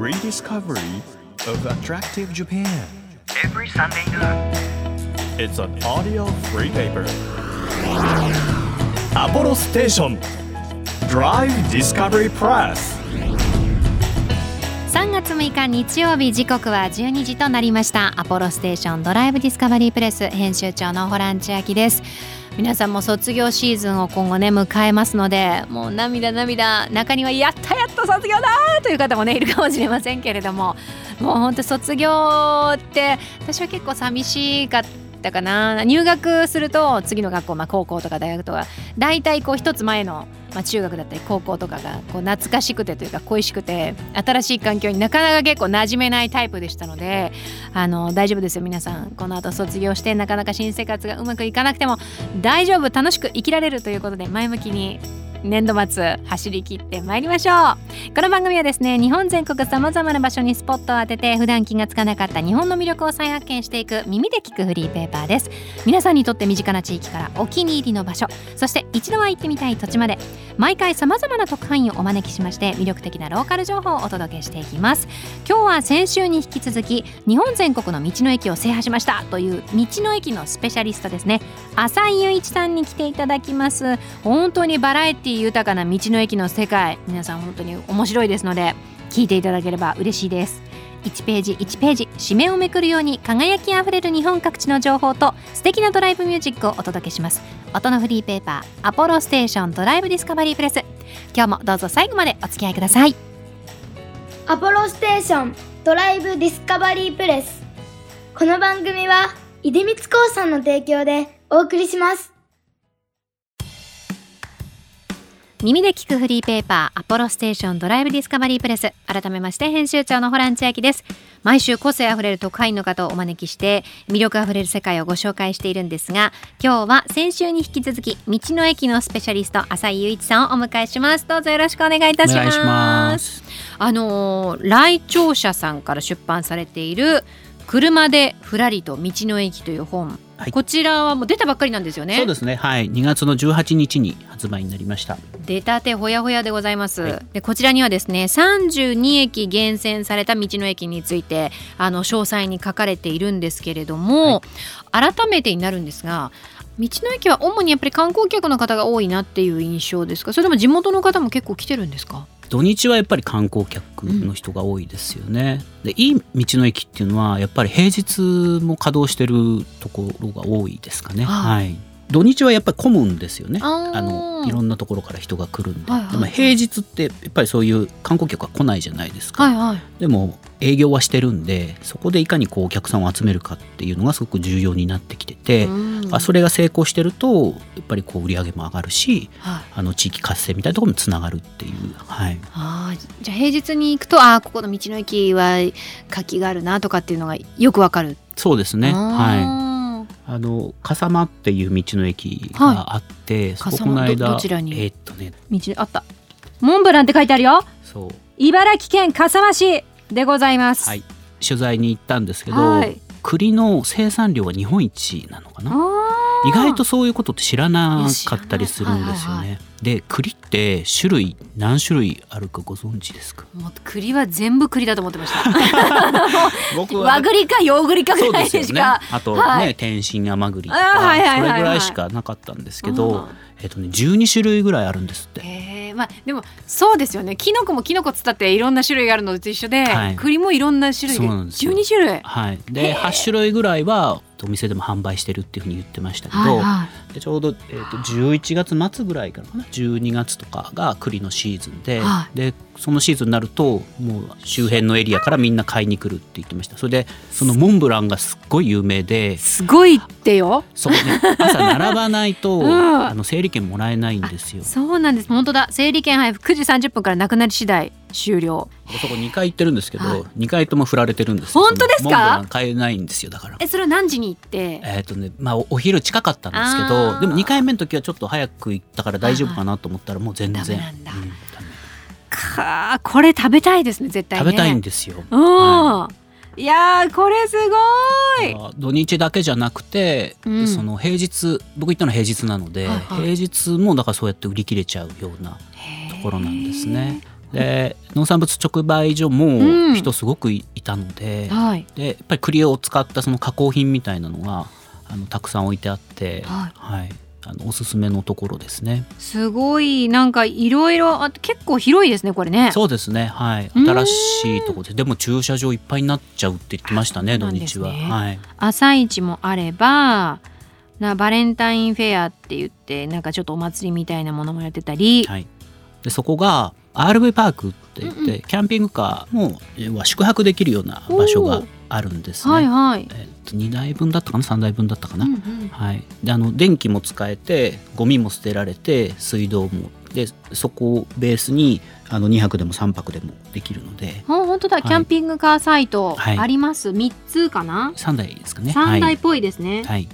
rediscovery of attractive Japan. every Sunday noon. It's an audio free paper. Apollo Station Drive Discovery Press. 3月6日日曜日時刻は12時となりましたアポロステーションドライブディスカバリープレス編集長のホラン千秋です皆さんも卒業シーズンを今後ね迎えますのでもう涙涙中にはやったやった卒業だという方もねいるかもしれませんけれども もうほんと卒業って私は結構寂しかったかな。入学すると次の学校、まあ、高校とか大学とか大体こう一つ前の、まあ、中学だったり高校とかがこう懐かしくてというか恋しくて新しい環境になかなか結構馴染めないタイプでしたのであの大丈夫ですよ皆さん。この後卒業してなかなか新生活がうまくいかなくても大丈夫楽しく生きられるということで前向きに年度末走り切ってまいりましょう。この番組はですね日本全国さまざまな場所にスポットを当てて普段気がつかなかった日本の魅力を再発見していく耳で聞くフリーペーパーです。皆さんにとって身近な地域からお気に入りの場所そして一度は行ってみたい土地まで毎回さまざまな特派員をお招きしまして魅力的なローカル情報をお届けしていきます。今日は先週に引き続き日本全国の道の駅を制覇しましたという道の駅のスペシャリストですね浅井雄一さんに来ていただきます。本当にバラエティ豊かな道の駅の世界。皆さん本当に面白いですので聞いていただければ嬉しいです。1ページ1ページ紙面をめくるように輝きあふれる日本各地の情報と素敵なドライブミュージックをお届けします。音のフリーペーパーアポロステーションドライブディスカバリープレス今日もどうぞ最後までお付き合いください。アポロステーションドライブディスカバリープレスこの番組は出光興産の提供でお送りします。耳で聞くフリーペーパーアポロステーションドライブディスカバリープレス。改めまして編集長のホラン千秋です。毎週個性あふれる特派員の方をお招きして魅力あふれる世界をご紹介しているんですが今日は先週に引き続き道の駅のスペシャリスト浅井雄一さんをお迎えします。どうぞよろしくお願いいたします。お願いします。あのー来庁者さんから出版されている車でふらりと道の駅という本、はい。こちらはもう出たばっかりなんですよね。そうですね。はい。2月の18日に発売になりました。出たてほやほやでございます、はい。でこちらにはですね32駅厳選された道の駅についてあの詳細に書かれているんですけれども、改めてになるんですが道の駅は主にやっぱり観光客の方が多いなっていう印象ですか？それとも地元の方も結構来てるんですか？土日はやっぱり観光客の人が多いですよね、でいい道の駅っていうのはやっぱり平日も稼働してるところが多いですかね。はいはい土日はやっぱり混むんですよね。あのいろんなところから人が来るんで、はいはいでも平日ってやっぱりそういう観光客は来ないじゃないですか、はいはい。でも営業はしてるんでそこでいかにこうお客さんを集めるかっていうのがすごく重要になってきてて、うん。あそれが成功してるとやっぱりこう売り上げも上がるしはい。あの地域活性みたいなところにもつながるっていう、はい、あーじゃあ平日に行くとあーここの道の駅は活気があるなとかっていうのがよくわかる。そうですね、はい、ああの笠間っていう道の駅があって、そこ笠間この間どどちらに？えーっとね。ー道あった。モンブランって書いてあるよ。そう。茨城県笠間市でございます。はい。取材に行ったんですけど、はい。栗の生産量は日本一なのかな意外とそういうことって知らなかったりするんですよね。で栗って種類何種類あるかご存知ですか？もう栗は全部栗だと思ってました。僕和栗か洋栗かぐらいしか。あとね、はい天津甘栗とあか、ーはいはいそれぐらいしかなかったんですけど、うんえっとね12種類ぐらいあるんですって。へえまあでもそうですよね。キノコもキノコつったっていろんな種類があるのと一緒で、はい栗もいろんな種類でそうなんですよ12種類。はい、で8種類ぐらいはお店でも販売してるっていうふうに言ってましたけど、はいはい。でちょうど、えー、と11月末ぐらいからかな？12月とかが栗のシーズンで,、はいでそのシーズンになるともう周辺のエリアからみんな買いに来るって言ってましたそれでそのモンブランがすっごい有名ですごいってよ。そう、ね、朝並ばないと、うんあの整理券もらえないんですよ。そうなんです。本当だ。整理券配布9時30分からなくなり次第終了。そこ2回行ってるんですけど、はい2回とも振られてるんですよ本当ですか？そのモンブラン買えないんですよだから。えそれは何時に行って？えっ、とねまあおお昼近かったんですけあでも2回目の時はちょっと早く行ったから大丈夫かなと思ったらもう全然、ダメなんだうんこれ食べたいですね絶対ね。食べたいんですよ。うん。はいやーこれすごい。あ土日だけじゃなくて、うんその平日僕行ったのは平日なので、はいはい平日もだからそうやって売り切れちゃうようなところなんですね。で農産物直売所うんも人すごくいたので,、はいでやっぱり栗を使ったその加工品みたいなのがあのたくさん置いてあって、はい。あのおすすめのところですね。すごい。なんかいろいろあ結構広いですねこれね。そうですね。はい。うん。新しいところででも駐車場いっぱいになっちゃうって言ってましたね土日は。はい。朝市もあればなバレンタインフェアって言ってなんかちょっとお祭りみたいなものもやってたり、はい、でそこが RV パークって言って、うんうキャンピングカーも宿泊できるような場所があるんですね。はいはい、えっと2台分だったかな？3台分だったかな？うんうん。はい、であの電気も使えてゴミも捨てられて水道もでそこをベースにあの2泊でも3泊でもできるので。あ本当だ。い。キャンピングカーサイトはい。あります、三つかな？3台ですかね。三台っぽいですね、はい、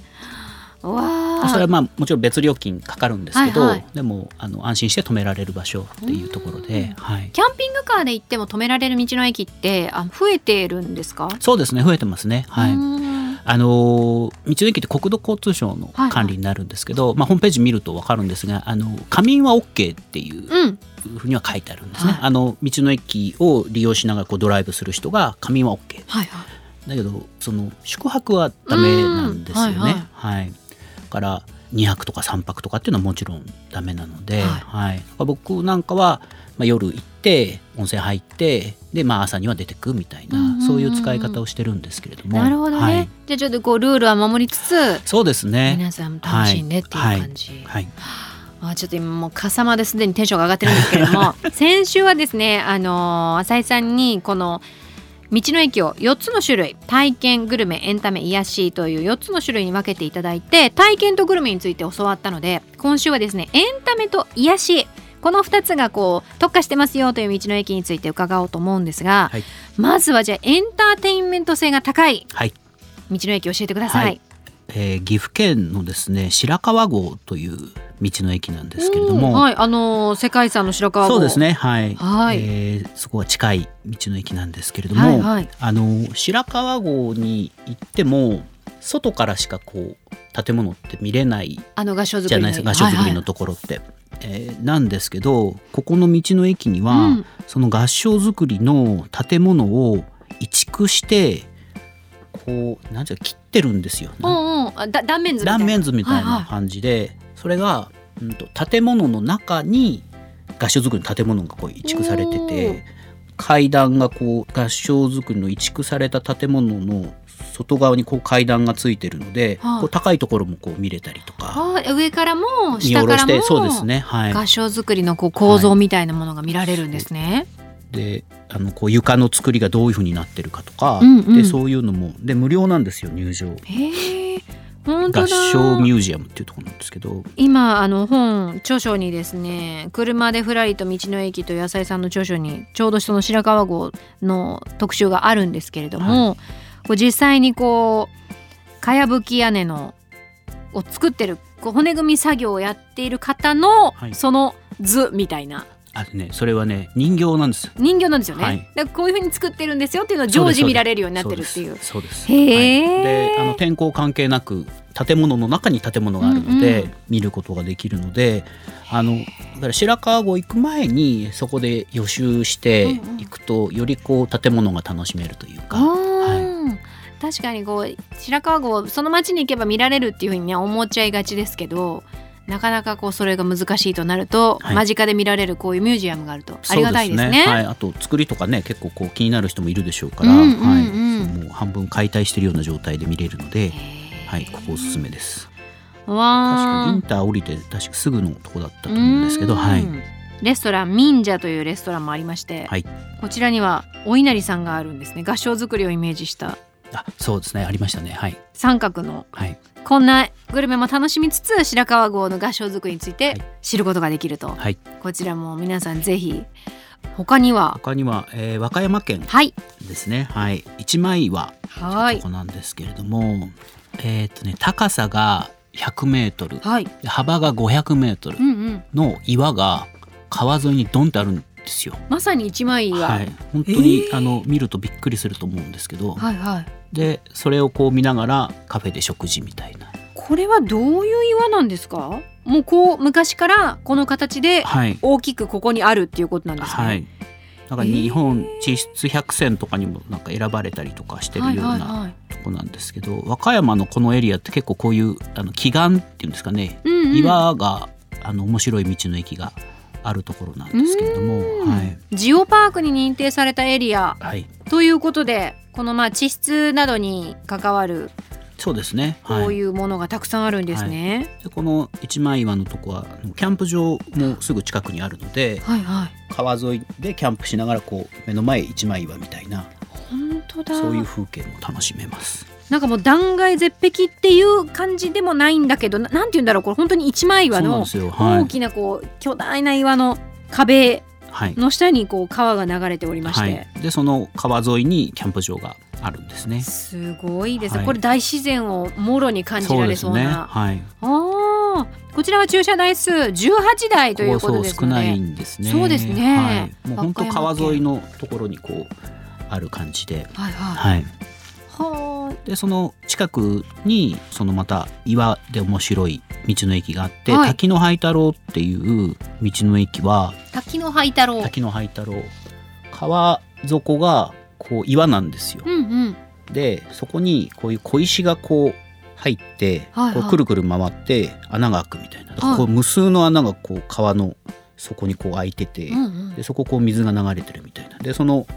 それはまあもちろん別料金かかるんですけど、はいはい。でもあの安心して止められる場所っていうところで、はい、キャンピングカーで行っても止められる道の駅ってあ増えてるんですか？そうですね増えてますね。はい、うん。あのー道の駅って国土交通省のはいはい管理になるんですけど、まあ、ホームページ見ると分かるんですがあの仮眠は OK っていううん。ふうには書いてあるんですね。はい。あの道の駅を利用しながらこうドライブする人が仮眠は OK はいはい。だけどその宿泊はダメなんですよね。うん。はいはい。だから2泊とか3泊とかっていうのはもちろんダメなので、ははい。い僕なんかは、まあ、夜行って温泉入ってで、まあ、朝には出てくみたいな、そういう使い方をしてるんですけれども。なるほどね、はい。じゃあちょっとこうルールは守りつつそうですね。皆さん楽しんでっていう感じ、はい。あちょっと今もう笠間ですでにテンションが上がってるんですけれども 先週はですねあのー浅井さんにこの道の駅を4つの種類体験グルメエンタメ癒しという4つの種類に分けていただいて体験とグルメについて教わったので今週はですねエンタメと癒しこの2つがこう特化してますよという道の駅について伺おうと思うんですが、はいまずはじゃあエンターテインメント性が高いはい。道の駅教えてください。はいえー岐阜県のですね白川郷という道の駅なんですけれども、うんはい、あのー世界遺産の白川郷。そうですねはい、はい。えーそこは近い道の駅なんですけれども、はいはい。あの白川郷に行っても外からしかこう建物って見れないあの合掌造りじゃないですか合掌造りのところって。えーなんですけどここの道の駅には、うん。その合掌造りの建物を移築してこうなんていうか切ってるんですよ。うんうん。あだ断面図みたいな。断面図みたいはいはな感じで、それが、うん、と建物の中に合掌造りの建物がこう移築されてて階段がこう合掌造りの移築された建物の外側にこう階段がついてるので、はいこう高いところもこう見れたりとか。あ。ー上からも見下ろして下からもそうですね。はい。合掌造りのこう構造みたいなものが見られるんですね。であのこう床の作りがどういうふうになってるかとか、うんうん。でそういうのも。で無料なんですよ入場。へえ。本当合だ。掌ミュージアムっていうところなんですけど。今あの本著書にですね車でふらりと道の駅と野菜さんの著書にちょうどその白川郷の特集があるんですけれども、こう実際にこうかやぶき屋根のを作ってるこう骨組み作業をやっている方の、はい。その図みたいなあれねそれはね人形なんです。よ人形なんですよね、はい。こういう風に作ってるんですよっていうのを常時見られるようになってるっていう。そうですへー。はい。であの天候関係なく建物の中に建物があるので、うんうん。見ることができるのであのだから白川郷行く前にそこで予習してうんうん。行くと、よりこう建物が楽しめるというか、あはー確かにこう白川郷その町に行けば見られるっていう風にね思っちゃいがちですけどなかなかこうそれが難しいとなると、はい。間近で見られるこういうミュージアムがあるとい、ありがたいですね。そうはい、あと作りとかね結構こう気になる人もいるでしょうから、うんうんうん。はい、もう半分解体してるような状態で見れるので、はい、ここおすすめです。確かわーにインター降りて確かすぐのとこだったと思うんですけど、うん。はい、レストランミンジャというレストランもありまして、はい。こちらにはお稲荷さんがあるんですね。合掌造りをイメージした。あそうですね。ありましたね。はい。三角の。はいこんなグルメも楽しみつつ白川郷の合掌造りについてはい。知ることができると、はい。こちらも皆さんぜひ他には？他には、えー和歌山県はい。ですね。はい。一枚岩はい。ここなんですけれども、えっ、とね高さが100メートル。はい。幅が500メートルの岩が川沿いにドンってあるんですよ。まさに一枚岩。はい、本当に、あの見るとびっくりすると思うんですけど、はいはいでそれをこう見ながらカフェで食事みたいな。ここれはどういう岩なんですか？もうこう昔からこの形ではい。大きくここにあるっていうことなんですね。はい。なんか日本地質百選とかにもなんか選ばれたりとかしてるようなはいとこなんですけど和歌山のこのエリアって結構こういうあの奇岩っていうんですかね。うんうん。岩があの面白い道の駅があるところなんですけれども、うん。はい、ジオパークに認定されたエリアはい、ということでこのまあ地質などに関わるそうですね。こういうものがたくさんあるんですね。でこの一枚岩のとこはキャンプ場もすぐ近くにあるのではい、はい。川沿いでキャンプしながらこう目の前一枚岩みたいな本当だ。そういう風景も楽しめます。なんかもう断崖絶壁っていう感じでもないんだけどななんて言うんだろうこれ本当に一枚岩の大きなこう巨大な岩の壁はい。の下にこう川が流れておりまして、はい、でその川沿いにキャンプ場があるんですね。すごいですね、はいこれ大自然をもろに感じられそうね。なはい。あーこちらは駐車台数18台ということですここそう少ないんですね。そうですねはい、もう本当川沿いのところにこうある感じで。はいはいはい。はでその近くにそのまた岩で面白い道の駅があって、はい。滝の灰太郎っていう道の駅はあ滝の灰太郎。滝の灰太郎。川底がこう岩なんですよ。うんうん。でそこにこういう小石がこう入って、はいはい。こうくるくる回って穴が開くみたいな、はい。こう無数の穴がこう川の底にこう開いてて、うんうん。でそここう水が流れてるみたいな。でその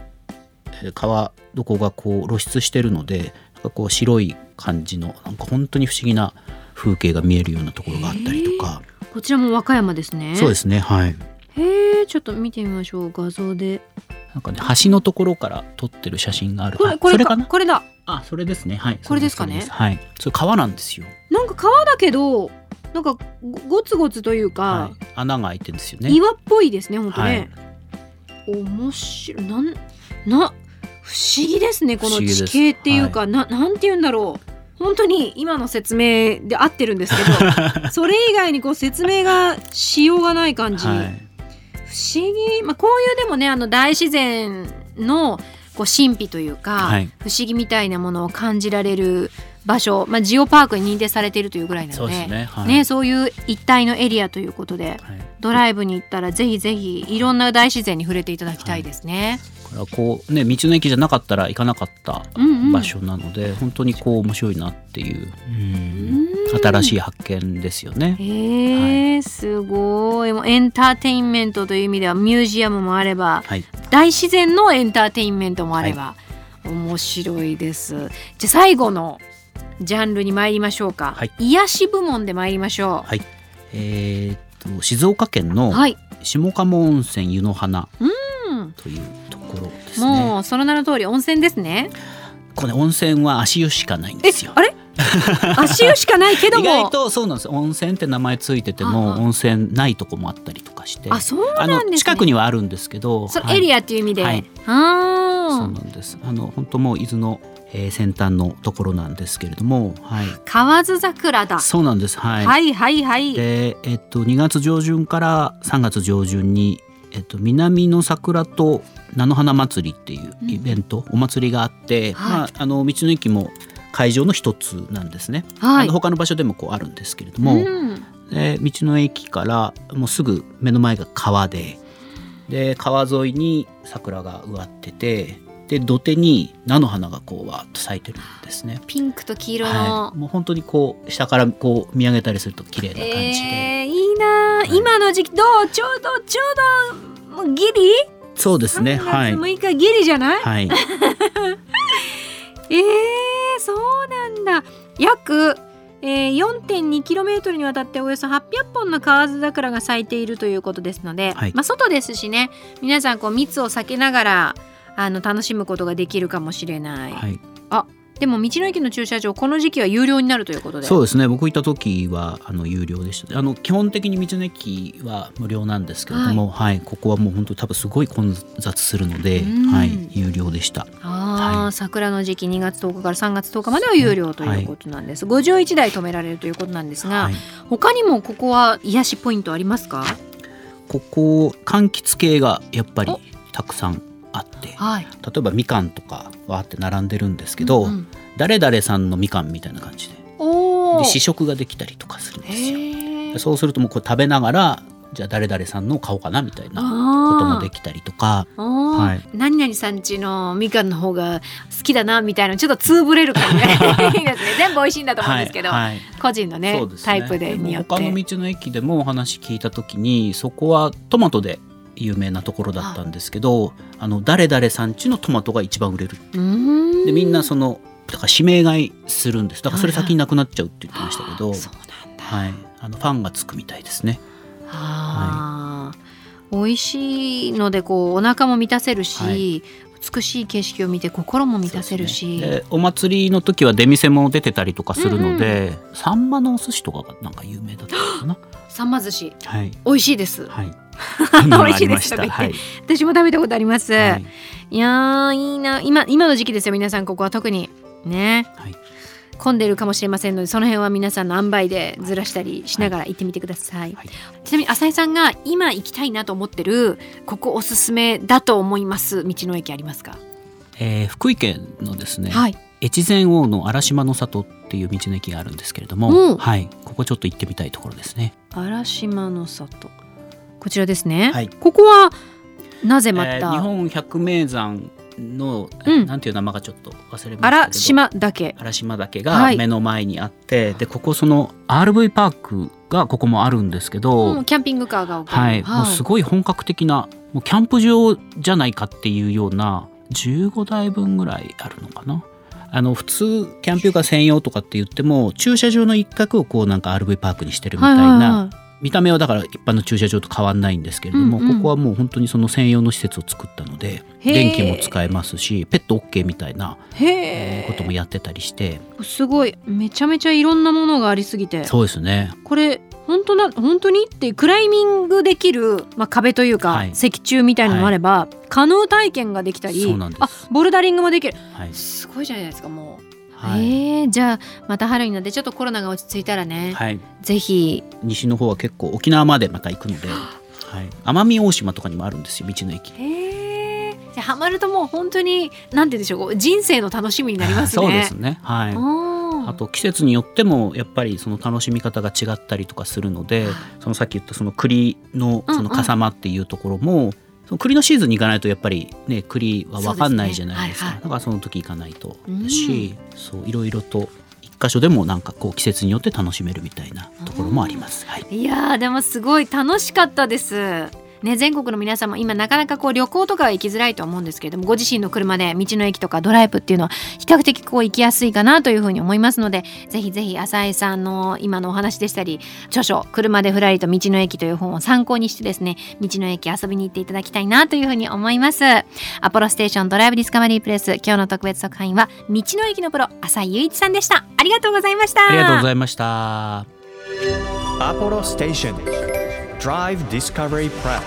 えー川床がこう露出してるのでこう白い感じのなんか本当に不思議な風景が見えるようなところがあったりとか、こちらも和歌山ですね。そうですねはい。へえちょっと見てみましょう画像で。なんかね橋のところから撮ってる写真がある。あこれこれかな？これだ。あそれですね。はい。これですかね？はい。それ川なんですよ、なんか川だけどなんかごゴツゴツというか、はい、穴が開いてるんですよね。岩っぽいですね本当ね、はい。面白い。なんな不思議ですねこの地形っていうか、ななんて言うんだろう。本当に今の説明で合ってるんですけど それ以外にこう説明がしようがない感じ、はい。不思議、まあ、こういうでもねあの大自然のこう神秘というか、はい。不思議みたいなものを感じられる場所、まあ、ジオパークに認定されているというぐらいなそうのでですね。はい。ねそういう一帯のエリアということではい。ドライブに行ったらぜひぜひいろんな大自然に触れていただきたいですね。こうね道の駅じゃなかったら行かなかったうんうん場所なので、本当にこう面白いなっていう、うんうん新しい発見ですよね。へえ、すごいもうエンターテインメントという意味ではミュージアムもあればはい、大自然のエンターテインメントもあれば、面白いです。じゃあ最後のジャンルに参りましょうか。はい癒し部門で参りましょはい、えーっと静岡県う。のはい。下鴨温泉湯の花うん。というところですね。もうその名の通り温泉ですね。これ温泉は足湯しかないんえですよ。あれ？足湯しかないけど意も。外とそうなんです温泉って名前ついてても温泉ないとこもあったりとかしてあそうあなんですね。の近くにはあるんですけどそのはいエリアっていう意味で。はいあそうあ。なんですあの本当もう伊豆の、えー先端のところなんですけれども、はい、河津桜だ。そうなんですはい、はいはいはい。で、えっと、2月上旬から3月上旬に、えっと、南の桜と菜の花祭りっていうイベント、お祭りがあって、はい。まあ、あの道の駅も会場の一つなんですね、はい。あの他の場所でもこうあるんですけれども、うん。で道の駅からもうすぐ目の前が川でで川沿いに桜が植わっててで土手に菜の花がこうわーっと咲いてるんですね。ピンクと黄色の。はい、もう本当にこう下からこう見上げたりすると綺麗な感じで、えー、いいなあ、い今の時期どう？ちょうどちょうどもうギリ？そうですね。はい。3月6日ギリじゃない、はい。えー、そうなんだ。約、えー、4.2km にわたっておよそ800本の河津桜が咲いているということですので、はい。まあ、外ですしね皆さんこう密を避けながらあの楽しむことができるかもしれない、はいでも道の駅の駐車場この時期は有料になるということで。そうですね。僕行った時はあの有料でした。あの基本的に道の駅は無料なんですけれども、はい。ここはもう本当多分すごい混雑するので、うん。はい、有料でした。あー、はい。桜の時期2月10日から3月10日までは有料ということなんです、51台止められるということなんですが、はい、他にもここは癒しポイントありますか？ここ柑橘系がやっぱりたくさんあってはい。例えばみかんとかわーって並んでるんですけど、うんうん。誰々さんのみかんみたいな感じでで試食ができたりとかするんですよ。そうするともうこれ食べながらじゃあ誰々さんの買おうかなみたいなこともできたりとかははい。何々さんちのみかんの方が好きだなみたいなちょっとつぶれるからねいいですね。全部美味しいんだと思うんですけど、はいはい。個人のねそうですタイプでによって。他の道の駅でもお話聞いた時にそこはトマトで有名なところだったんですけどあの誰々さんちのトマトが一番売れるでみんなそのだから指名買いするんです。だからそれ先になくなっちゃうって言ってましたけど、そうなんだ。はい、あのファンがつくみたいですね。あー。美味しいのでこうお腹も満たせるし、はい。美しい景色を見て心も満たせるし、でお祭りの時は出店も出てたりとかするので、サンマのお寿司とかがなんか有名だったのかな。さんま寿司。はい。美味しいです、はい。美味しいですとか言ってはい。私も食べたことあります、はい。い、やーいいな。今今の時期ですよ皆さんここは。特に。ね。はい。混んでるかもしれませんのでその辺は皆さんの塩梅でずらしたりしながら行ってみてください、はい。ちなみに浅井さんが今行きたいなと思ってるここおすすめだと思います道の駅ありますか、えー福井県のですね、はい。越前王の荒島の里っていう道の駅があるんですけれども、うん。はい、ここちょっと行ってみたいところですね。荒島の里こちらですね、はい。ここはなぜまた、えー日本百名山の、うん。なんていう名前かちょっと忘れました荒島岳。荒島岳はい。が目の前にあって、でここその RV パークがここもあるんですけど、うんキャンピングカーが置ける。はい、もうすごい本格的なもうキャンプ場じゃないかっていうような15台分ぐらいあるのかな。あの普通キャンピングカー専用とかって言っても駐車場の一角をこうなんか RV パークにしてるみたいな、はいはいはい見た目はだから一般の駐車場と変わんないんですけれども、うんうん。ここはもう本当にその専用の施設を作ったので電気も使えますしペット OK みたいな、こともやってたりして。すごい。めちゃめちゃいろんなものがありすぎて。そうですね。これ本当な本当にってクライミングできる、まあ、壁というか、はい。石柱みたいなのもあれば、カヌー体験ができたりそうなんです。あボルダリングもできる。はい、すごいじゃないですかもう、はい。えーじゃあまた春になってちょっとコロナが落ち着いたらね、はい、ぜひ。西の方は結構沖縄までまた行くので、はい、奄美大島とかにもあるんですよ道の駅。へえじゃあハマるともう本当になんて言うんでしょう人生の楽しみになりますね。そうですね。はい。ああと季節によってもやっぱりその楽しみ方が違ったりとかするのでそのさっき言ったその栗のうんうんその笠間っていうところも、その栗のシーズンに行かないとやっぱりね栗は分かんないじゃないですか。ね。はいはい。だからその時行かないとですし、そういろいろと一箇所でもなんかこう季節によって楽しめるみたいなところもあります。はい、いやーでもすごい楽しかったです。ね、全国の皆様今なかなかこう旅行とかは行きづらいと思うんですけれどもご自身の車で道の駅とかドライブっていうのは比較的こう行きやすいかなというふうに思いますのでぜひぜひ浅井さんの今のお話でしたり著書「車でふらりと道の駅」という本を参考にしてですね道の駅遊びに行っていただきたいなというふうに思います。アポロステーションドライブディスカバリープレス今日の特別特派員は道の駅のプロ浅井雄一さんでした。ありがとうございました。ありがとうございました。Apollo Station Drive Discovery Press.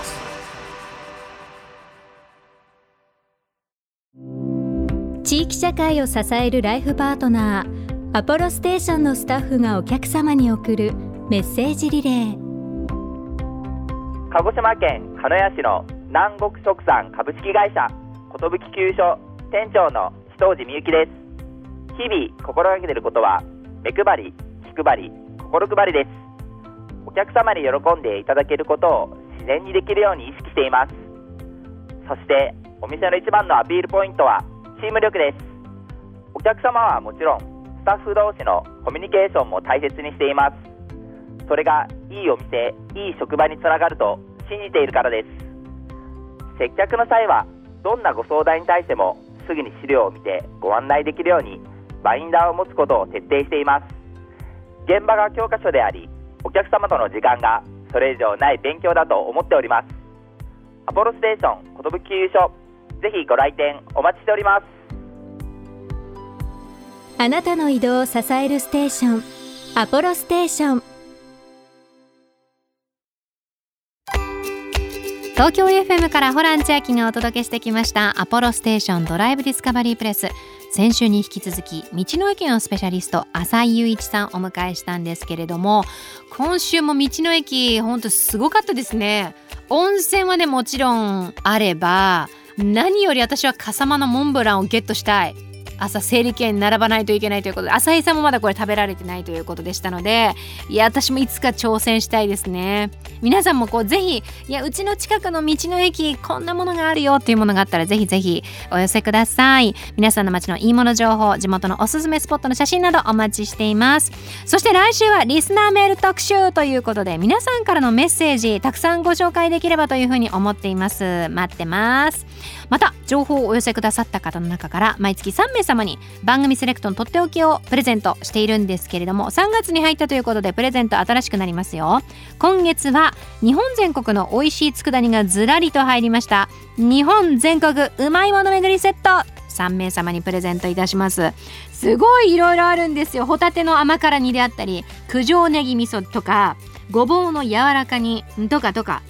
地域社会を支えるライフパートナーアポロステーションのスタッフがお客様に送るメッセージリレー。鹿児島県鹿屋市の南国食産株式会社寿急所店長の志藤寺美幸です。日々心がけていることは目配り気配り心配りですお客様に喜んでいただけることを自然にできるように意識しています。そしてお店の一番のアピールポイントはチーム力です。お客様はもちろんスタッフ同士のコミュニケーションも大切にしています。それがいいお店いい職場につながると信じているからです。接客の際はどんなご相談に対してもすぐに資料を見てご案内できるようにバインダーを持つことを徹底しています。現場が教科書でありお客様との時間がそれ以上ない勉強だと思っております。アポロステーション寿急所ぜひご来店お待ちしております。あなたの移動を支えるステーションアポロステーション東京 FM からホラン千秋がお届けしてきましたアポロステーションドライブディスカバリープレス先週に引き続き道の駅のスペシャリスト浅井雄一さんお迎えしたんですけれども今週も道の駅本当すごかったですね。温泉はねもちろんあれば何より私は笠間のモンブランをゲットしたい。朝整理券並ばないといけないということで浅井さんもまだこれ食べられてないということでしたのでいや私もいつか挑戦したいですね。皆さんもこうぜひいやうちの近くの道の駅こんなものがあるよっていうものがあったらぜひぜひお寄せください。皆さんの街のいいもの情報地元のおすすめスポットの写真などお待ちしています。そして来週はリスナーメール特集ということで皆さんからのメッセージたくさんご紹介できればというふうに思っています。待ってます。また情報をお寄せくださった方の中から毎月3名様に番組セレクトのとっておきをプレゼントしているんですけれども3月に入ったということでプレゼント新しくなりますよ。今月は日本全国の美味しい佃煮がずらりと入りました。日本全国うまいもの巡りセット。3名様にプレゼントいたします。すごいいろいろあるんですよ。ホタテの甘辛煮であったり九条ネギ味噌とかごぼうの柔らか煮とかとか。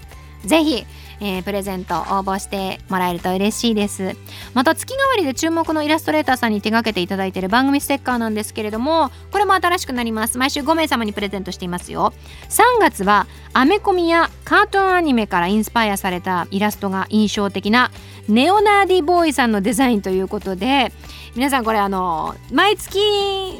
ぜひえー、プレゼント応募してもらえると嬉しいです。また月替わりで注目のイラストレーターさんに手掛けていただいている番組ステッカーなんですけれどもこれも新しくなります。毎週5名様にプレゼントしていますよ。3月はアメコミやカートンアニメからインスパイアされたイラストが印象的なネオナーディボーイさんのデザインということで皆さんこれあの毎月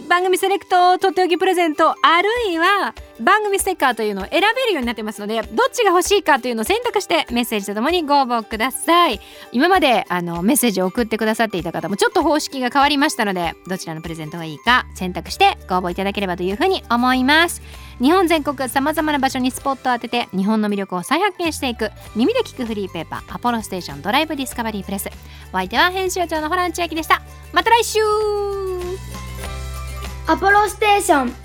番組セレクトとっておきプレゼントあるいは番組ステッカーというのを選べるようになってますのでどっちが欲しいかというのを選択してメッセージとともにご応募ください。今まであのメッセージを送ってくださっていた方もちょっと方式が変わりましたのでどちらのプレゼントがいいか選択してご応募いただければというふうに思います。日本全国さまざまな場所にスポットを当てて日本の魅力を再発見していく耳で聞くフリーペーパーアポロステーションドライブディスカバリープレス。お相手は編集長のホラン千秋でした。また来週。アポロステーション。